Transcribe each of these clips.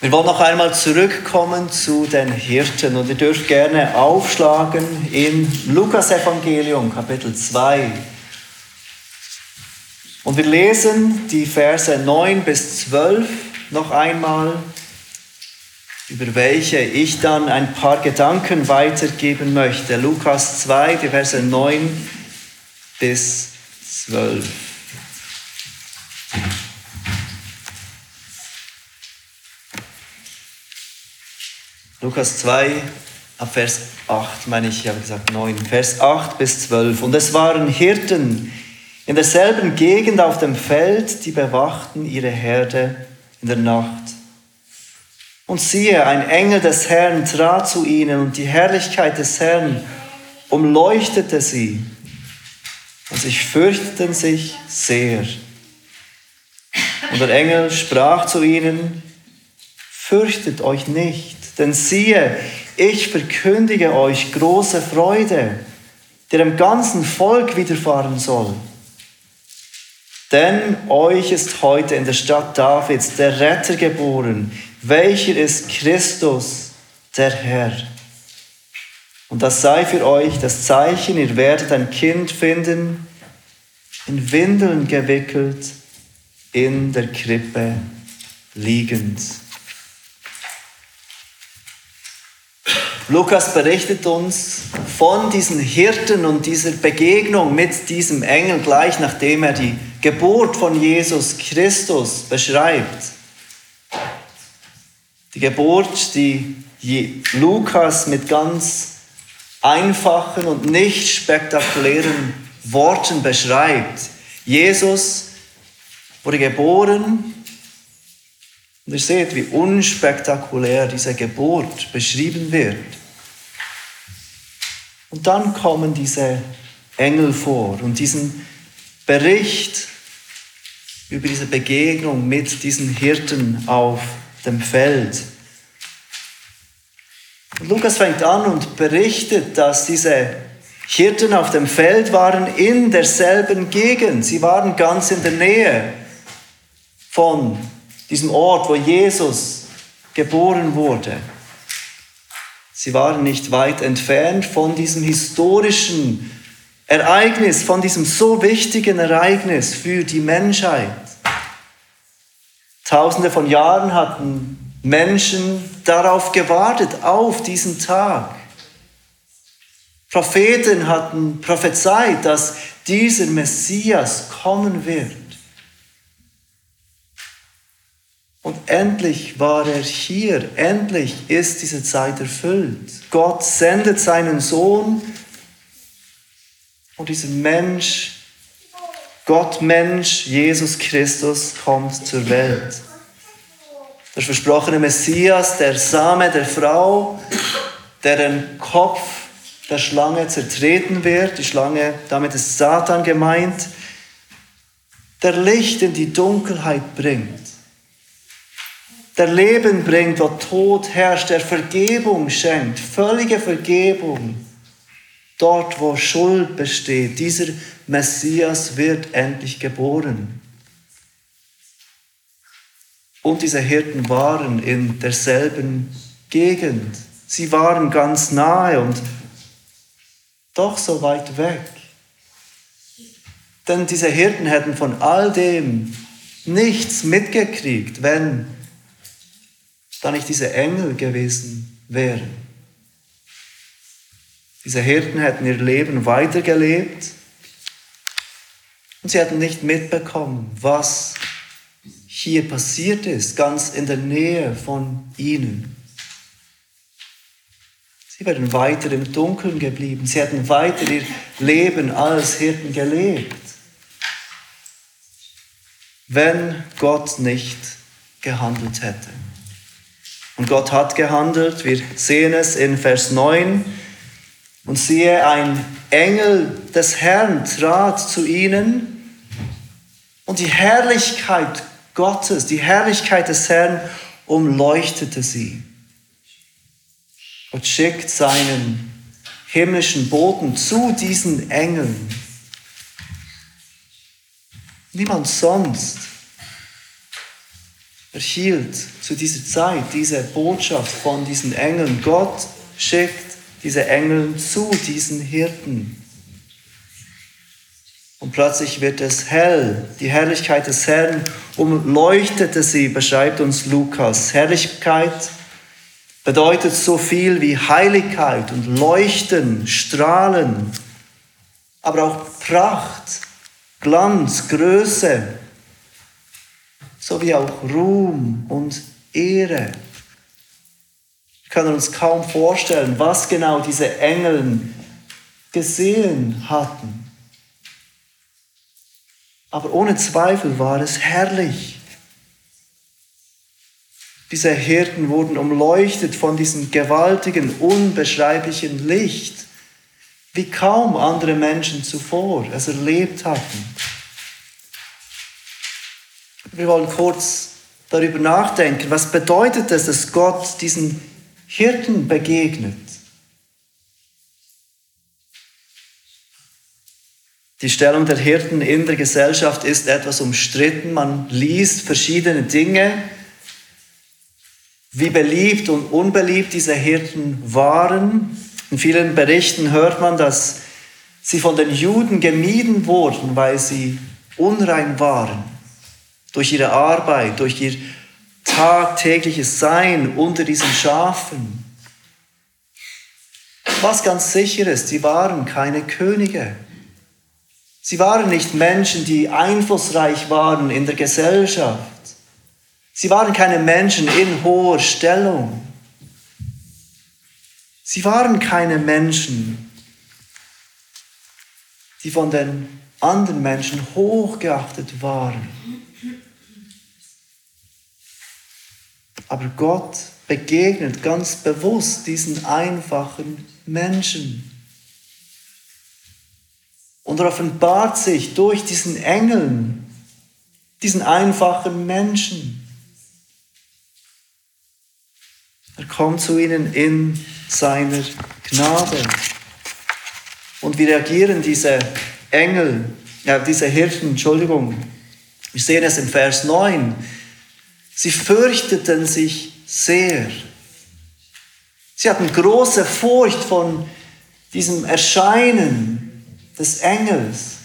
Wir wollen noch einmal zurückkommen zu den Hirten und ihr dürft gerne aufschlagen in Lukas Evangelium Kapitel 2. Und wir lesen die Verse 9 bis 12 noch einmal, über welche ich dann ein paar Gedanken weitergeben möchte. Lukas 2, die Verse 9 bis 12. Lukas 2, ab Vers 8, meine ich, ich habe gesagt 9, Vers 8 bis 12. Und es waren Hirten in derselben Gegend auf dem Feld, die bewachten ihre Herde in der Nacht. Und siehe, ein Engel des Herrn trat zu ihnen und die Herrlichkeit des Herrn umleuchtete sie. Und sie fürchteten sich sehr. Und der Engel sprach zu ihnen, fürchtet euch nicht denn siehe, ich verkündige euch große Freude, die dem ganzen Volk widerfahren soll. Denn euch ist heute in der Stadt Davids der Retter geboren, welcher ist Christus, der Herr. Und das sei für euch das Zeichen, ihr werdet ein Kind finden, in Windeln gewickelt, in der Krippe liegend. Lukas berichtet uns von diesen Hirten und dieser Begegnung mit diesem Engel gleich nachdem er die Geburt von Jesus Christus beschreibt. Die Geburt, die Lukas mit ganz einfachen und nicht spektakulären Worten beschreibt. Jesus wurde geboren und ihr seht, wie unspektakulär diese Geburt beschrieben wird. Und dann kommen diese Engel vor und diesen Bericht über diese Begegnung mit diesen Hirten auf dem Feld. Und Lukas fängt an und berichtet, dass diese Hirten auf dem Feld waren in derselben Gegend. Sie waren ganz in der Nähe von diesem Ort, wo Jesus geboren wurde. Sie waren nicht weit entfernt von diesem historischen Ereignis, von diesem so wichtigen Ereignis für die Menschheit. Tausende von Jahren hatten Menschen darauf gewartet, auf diesen Tag. Propheten hatten prophezeit, dass dieser Messias kommen wird. Und endlich war er hier, endlich ist diese Zeit erfüllt. Gott sendet seinen Sohn. Und dieser Mensch, Gott Mensch, Jesus Christus kommt zur Welt. Der versprochene Messias, der Same der Frau, der den Kopf der Schlange zertreten wird, die Schlange, damit ist Satan gemeint, der Licht in die Dunkelheit bringt der Leben bringt, wo Tod herrscht, der Vergebung schenkt, völlige Vergebung. Dort, wo Schuld besteht, dieser Messias wird endlich geboren. Und diese Hirten waren in derselben Gegend. Sie waren ganz nahe und doch so weit weg. Denn diese Hirten hätten von all dem nichts mitgekriegt, wenn da nicht diese Engel gewesen wären. Diese Hirten hätten ihr Leben weitergelebt und sie hätten nicht mitbekommen, was hier passiert ist, ganz in der Nähe von ihnen. Sie wären weiter im Dunkeln geblieben. Sie hätten weiter ihr Leben als Hirten gelebt, wenn Gott nicht gehandelt hätte. Und Gott hat gehandelt. Wir sehen es in Vers 9. Und siehe, ein Engel des Herrn trat zu ihnen und die Herrlichkeit Gottes, die Herrlichkeit des Herrn umleuchtete sie. Gott schickt seinen himmlischen Boten zu diesen Engeln. Niemand sonst erhielt zu dieser Zeit diese Botschaft von diesen Engeln. Gott schickt diese Engel zu diesen Hirten. Und plötzlich wird es hell. Die Herrlichkeit des Herrn umleuchtete sie, beschreibt uns Lukas. Herrlichkeit bedeutet so viel wie Heiligkeit und Leuchten, Strahlen, aber auch Pracht, Glanz, Größe, sowie auch Ruhm und Ehre. Wir können uns kaum vorstellen, was genau diese Engel gesehen hatten. Aber ohne Zweifel war es herrlich. Diese Hirten wurden umleuchtet von diesem gewaltigen, unbeschreiblichen Licht, wie kaum andere Menschen zuvor es erlebt hatten. Wir wollen kurz darüber nachdenken, was bedeutet es, dass Gott diesen Hirten begegnet. Die Stellung der Hirten in der Gesellschaft ist etwas umstritten. Man liest verschiedene Dinge, wie beliebt und unbeliebt diese Hirten waren. In vielen Berichten hört man, dass sie von den Juden gemieden wurden, weil sie unrein waren. Durch ihre Arbeit, durch ihr tagtägliches Sein unter diesen Schafen. Was ganz sicher ist, sie waren keine Könige. Sie waren nicht Menschen, die einflussreich waren in der Gesellschaft. Sie waren keine Menschen in hoher Stellung. Sie waren keine Menschen, die von den anderen Menschen hochgeachtet waren. Aber Gott begegnet ganz bewusst diesen einfachen Menschen und er offenbart sich durch diesen Engeln, diesen einfachen Menschen. Er kommt zu ihnen in seiner Gnade. Und wie reagieren diese Engel, ja, diese Hirten, Entschuldigung. Wir sehen es im Vers 9. Sie fürchteten sich sehr. Sie hatten große Furcht von diesem Erscheinen des Engels,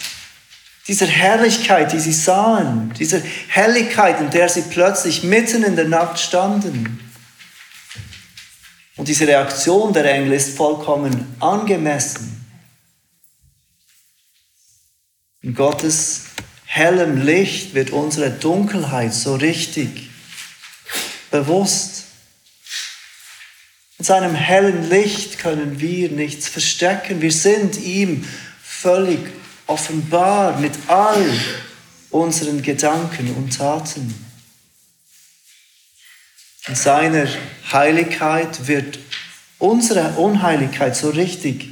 dieser Herrlichkeit, die sie sahen, dieser Helligkeit, in der sie plötzlich mitten in der Nacht standen. Und diese Reaktion der Engel ist vollkommen angemessen. In Gottes hellem Licht wird unsere Dunkelheit so richtig bewusst. In seinem hellen Licht können wir nichts verstecken. Wir sind ihm völlig offenbar mit all unseren Gedanken und Taten. In seiner Heiligkeit wird unsere Unheiligkeit so richtig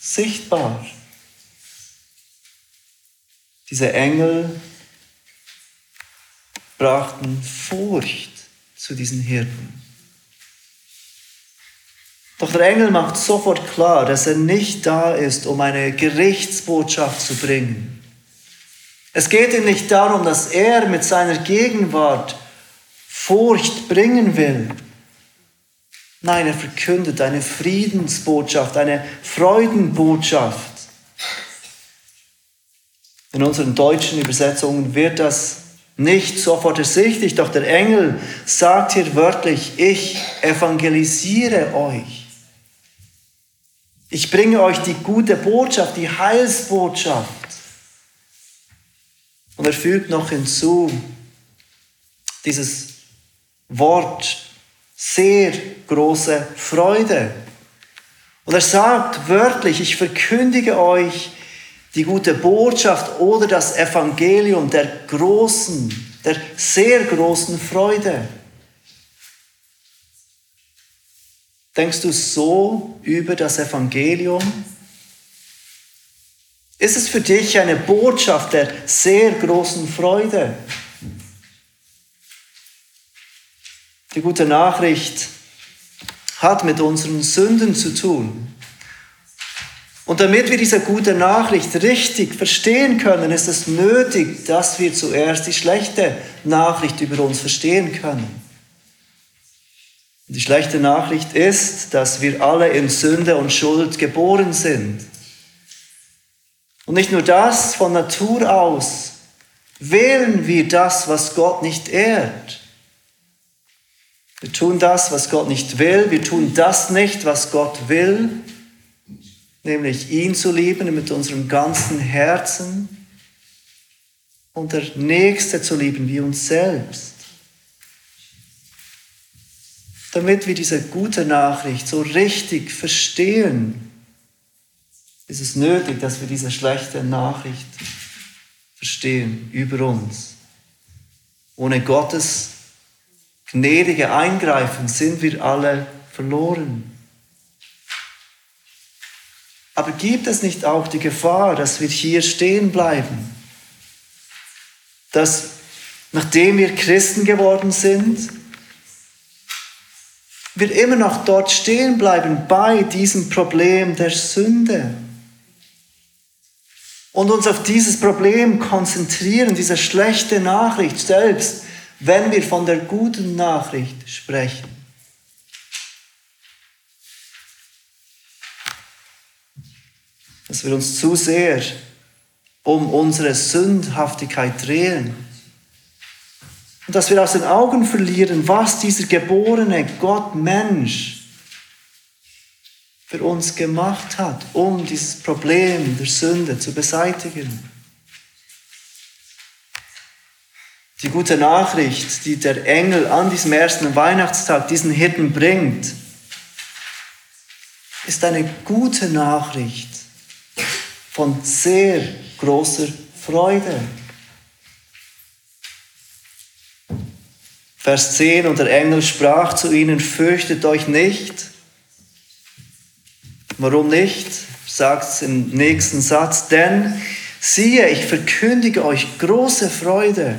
sichtbar. Diese Engel brachten Furcht zu diesen Hirten. Doch der Engel macht sofort klar, dass er nicht da ist, um eine Gerichtsbotschaft zu bringen. Es geht ihm nicht darum, dass er mit seiner Gegenwart Furcht bringen will. Nein, er verkündet eine Friedensbotschaft, eine Freudenbotschaft. In unseren deutschen Übersetzungen wird das nicht sofort ersichtlich, doch der Engel sagt hier wörtlich, ich evangelisiere euch. Ich bringe euch die gute Botschaft, die Heilsbotschaft. Und er fügt noch hinzu, dieses Wort, sehr große Freude. Und er sagt wörtlich, ich verkündige euch die gute Botschaft oder das Evangelium der großen, der sehr großen Freude. Denkst du so über das Evangelium? Ist es für dich eine Botschaft der sehr großen Freude? Die gute Nachricht hat mit unseren Sünden zu tun. Und damit wir diese gute Nachricht richtig verstehen können, ist es nötig, dass wir zuerst die schlechte Nachricht über uns verstehen können. Die schlechte Nachricht ist, dass wir alle in Sünde und Schuld geboren sind. Und nicht nur das, von Natur aus wählen wir das, was Gott nicht ehrt. Wir tun das, was Gott nicht will. Wir tun das nicht, was Gott will, nämlich ihn zu lieben mit unserem ganzen Herzen und der Nächste zu lieben wie uns selbst. Damit wir diese gute Nachricht so richtig verstehen, ist es nötig, dass wir diese schlechte Nachricht verstehen über uns. Ohne Gottes gnädige Eingreifen sind wir alle verloren. Aber gibt es nicht auch die Gefahr, dass wir hier stehen bleiben? Dass nachdem wir Christen geworden sind, wir immer noch dort stehen bleiben bei diesem Problem der Sünde und uns auf dieses Problem konzentrieren, diese schlechte Nachricht selbst, wenn wir von der guten Nachricht sprechen. Dass wir uns zu sehr um unsere Sündhaftigkeit drehen und dass wir aus den Augen verlieren, was dieser geborene Gott Mensch für uns gemacht hat, um dieses Problem der Sünde zu beseitigen. Die gute Nachricht, die der Engel an diesem ersten Weihnachtstag diesen Hirten bringt, ist eine gute Nachricht von sehr großer Freude. Vers 10, und der Engel sprach zu ihnen, fürchtet euch nicht. Warum nicht? Sagt es im nächsten Satz, denn siehe, ich verkündige euch große Freude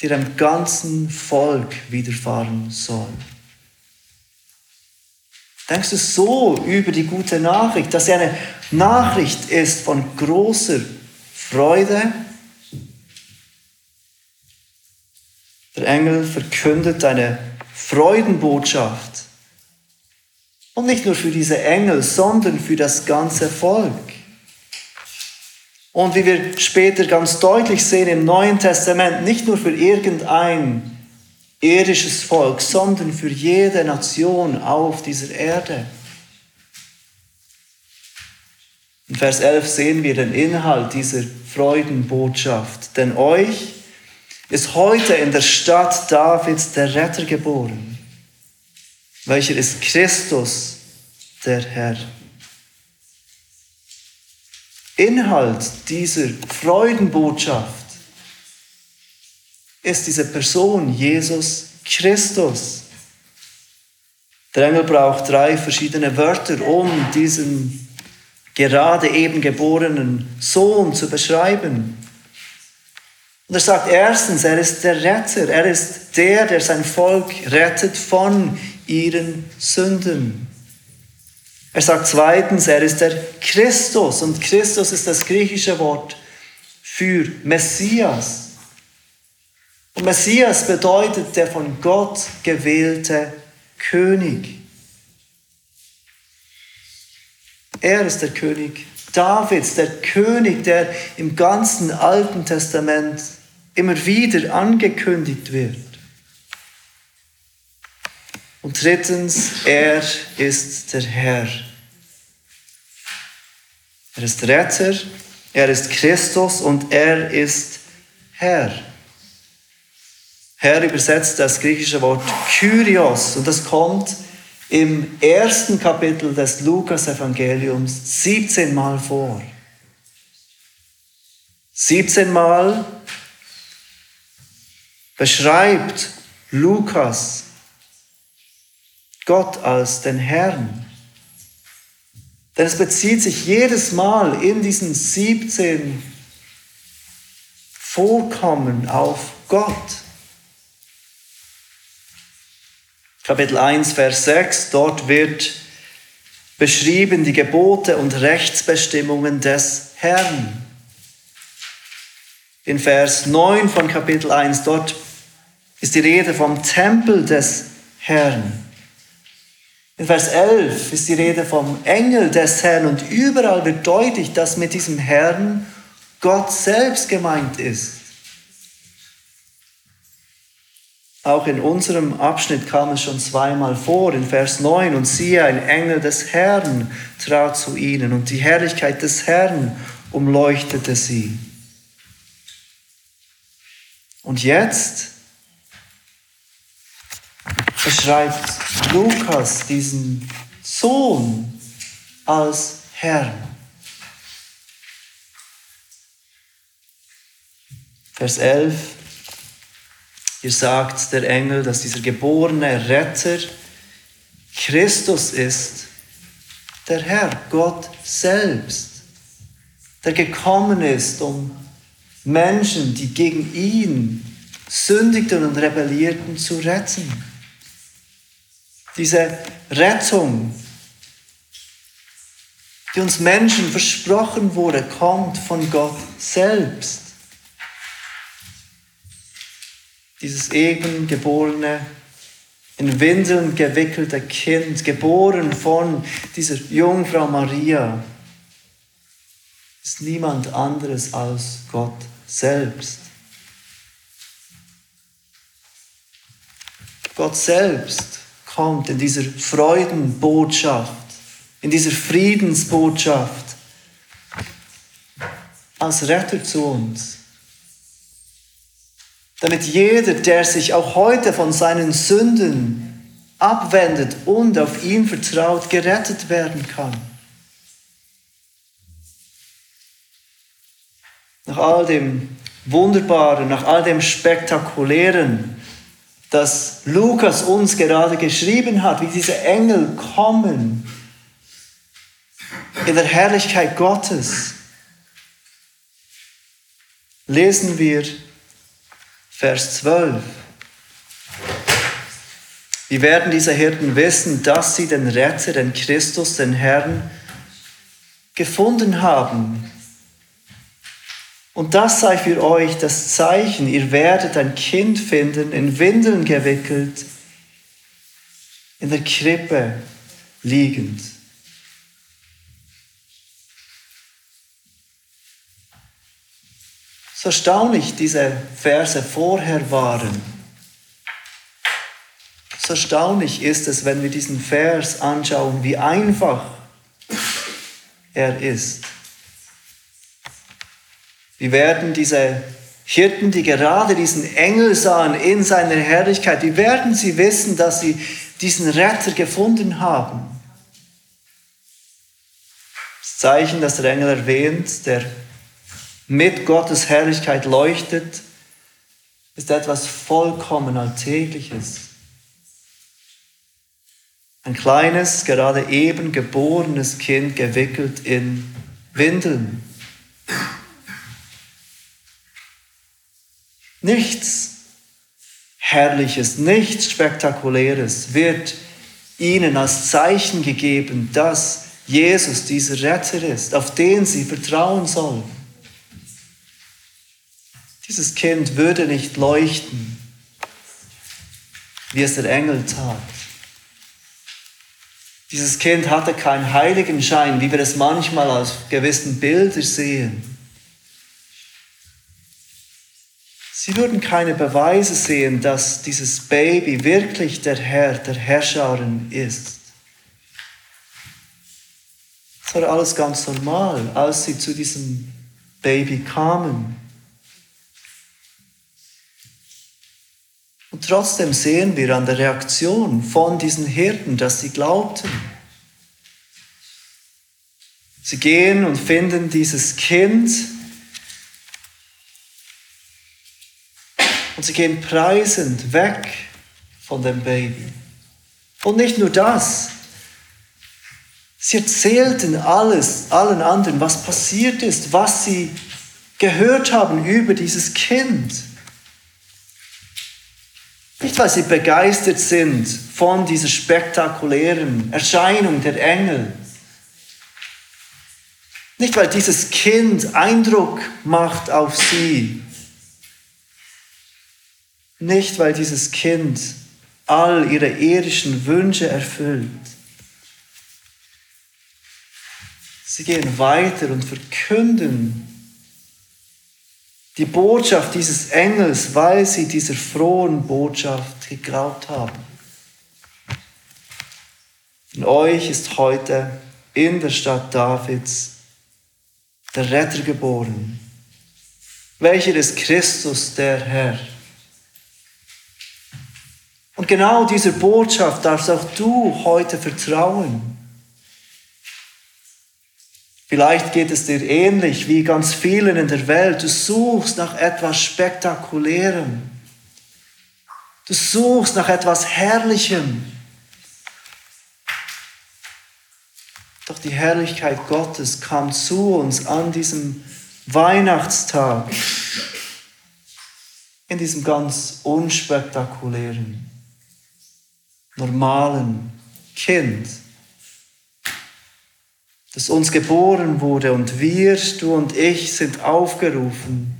die dem ganzen Volk widerfahren soll. Denkst du so über die gute Nachricht, dass sie eine Nachricht ist von großer Freude? Der Engel verkündet eine Freudenbotschaft. Und nicht nur für diese Engel, sondern für das ganze Volk. Und wie wir später ganz deutlich sehen im Neuen Testament, nicht nur für irgendein irdisches Volk, sondern für jede Nation auf dieser Erde. In Vers 11 sehen wir den Inhalt dieser Freudenbotschaft. Denn euch ist heute in der Stadt Davids der Retter geboren, welcher ist Christus, der Herr. Inhalt dieser Freudenbotschaft ist diese Person, Jesus Christus. Der Engel braucht drei verschiedene Wörter, um diesen gerade eben geborenen Sohn zu beschreiben. Und er sagt erstens, er ist der Retter, er ist der, der sein Volk rettet von ihren Sünden. Er sagt zweitens, er ist der Christus und Christus ist das griechische Wort für Messias. Und Messias bedeutet der von Gott gewählte König. Er ist der König Davids, der König, der im ganzen Alten Testament immer wieder angekündigt wird. Und drittens, er ist der Herr. Er ist Retter, er ist Christus und er ist Herr. Herr übersetzt das griechische Wort Kyrios und das kommt im ersten Kapitel des Lukas-Evangeliums 17 Mal vor. 17 Mal beschreibt Lukas Gott als den Herrn. Denn es bezieht sich jedes Mal in diesen 17 Vorkommen auf Gott. Kapitel 1, Vers 6, dort wird beschrieben die Gebote und Rechtsbestimmungen des Herrn. In Vers 9 von Kapitel 1, dort ist die Rede vom Tempel des Herrn. In Vers 11 ist die Rede vom Engel des Herrn und überall wird deutlich, dass mit diesem Herrn Gott selbst gemeint ist. Auch in unserem Abschnitt kam es schon zweimal vor, in Vers 9, und siehe, ein Engel des Herrn trat zu ihnen, und die Herrlichkeit des Herrn umleuchtete sie. Und jetzt beschreibt Lukas diesen Sohn als Herrn. Vers 11. Hier sagt der Engel, dass dieser geborene Retter Christus ist, der Herr, Gott selbst, der gekommen ist, um Menschen, die gegen ihn sündigten und rebellierten, zu retten. Diese Rettung, die uns Menschen versprochen wurde, kommt von Gott selbst. Dieses eben geborene, in Windeln gewickelte Kind, geboren von dieser Jungfrau Maria, ist niemand anderes als Gott selbst. Gott selbst kommt in dieser Freudenbotschaft, in dieser Friedensbotschaft als Retter zu uns. Damit jeder, der sich auch heute von seinen Sünden abwendet und auf ihn vertraut, gerettet werden kann. Nach all dem Wunderbaren, nach all dem Spektakulären, das Lukas uns gerade geschrieben hat, wie diese Engel kommen in der Herrlichkeit Gottes, lesen wir Vers 12. Wie werden diese Hirten wissen, dass sie den Retter, den Christus, den Herrn gefunden haben? Und das sei für euch das Zeichen, ihr werdet ein Kind finden, in Windeln gewickelt, in der Krippe liegend. So erstaunlich diese Verse vorher waren. So erstaunlich ist es, wenn wir diesen Vers anschauen, wie einfach er ist. Wie werden diese Hirten, die gerade diesen Engel sahen in seiner Herrlichkeit, wie werden sie wissen, dass sie diesen Retter gefunden haben? Das Zeichen, das der Engel erwähnt, der mit Gottes Herrlichkeit leuchtet, ist etwas vollkommen Alltägliches. Ein kleines, gerade eben geborenes Kind gewickelt in Windeln. Nichts Herrliches, nichts Spektakuläres wird ihnen als Zeichen gegeben, dass Jesus dieser Retter ist, auf den sie vertrauen sollen. Dieses Kind würde nicht leuchten, wie es der Engel tat. Dieses Kind hatte keinen Heiligenschein, wie wir es manchmal aus gewissen Bildern sehen. Sie würden keine Beweise sehen, dass dieses Baby wirklich der Herr der Herrscherin ist. Es war alles ganz normal, als sie zu diesem Baby kamen. Und trotzdem sehen wir an der Reaktion von diesen Hirten, dass sie glaubten. Sie gehen und finden dieses Kind Und sie gehen preisend weg von dem Baby. Und nicht nur das. Sie erzählten alles, allen anderen, was passiert ist, was sie gehört haben über dieses Kind. Nicht, weil sie begeistert sind von dieser spektakulären Erscheinung der Engel, Nicht, weil dieses Kind Eindruck macht auf sie. Nicht, weil dieses Kind all ihre irdischen Wünsche erfüllt. Sie gehen weiter und verkünden die Botschaft dieses Engels, weil sie dieser frohen Botschaft geglaubt haben. In euch ist heute in der Stadt Davids der Retter geboren, welcher ist Christus, der Herr. Und genau dieser Botschaft darfst auch du heute vertrauen. Vielleicht geht es dir ähnlich wie ganz vielen in der Welt. Du suchst nach etwas Spektakulärem. Du suchst nach etwas Herrlichem. Doch die Herrlichkeit Gottes kam zu uns an diesem Weihnachtstag, in diesem ganz unspektakulären, normalen Kind, das uns geboren wurde und wir, du und ich, sind aufgerufen,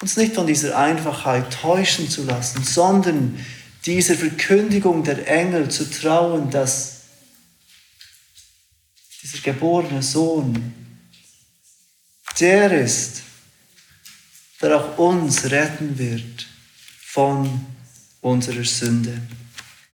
uns nicht von dieser Einfachheit täuschen zu lassen, sondern dieser Verkündigung der Engel zu trauen, dass dieser geborene Sohn, der ist, der auch uns retten wird von unserer Sünde.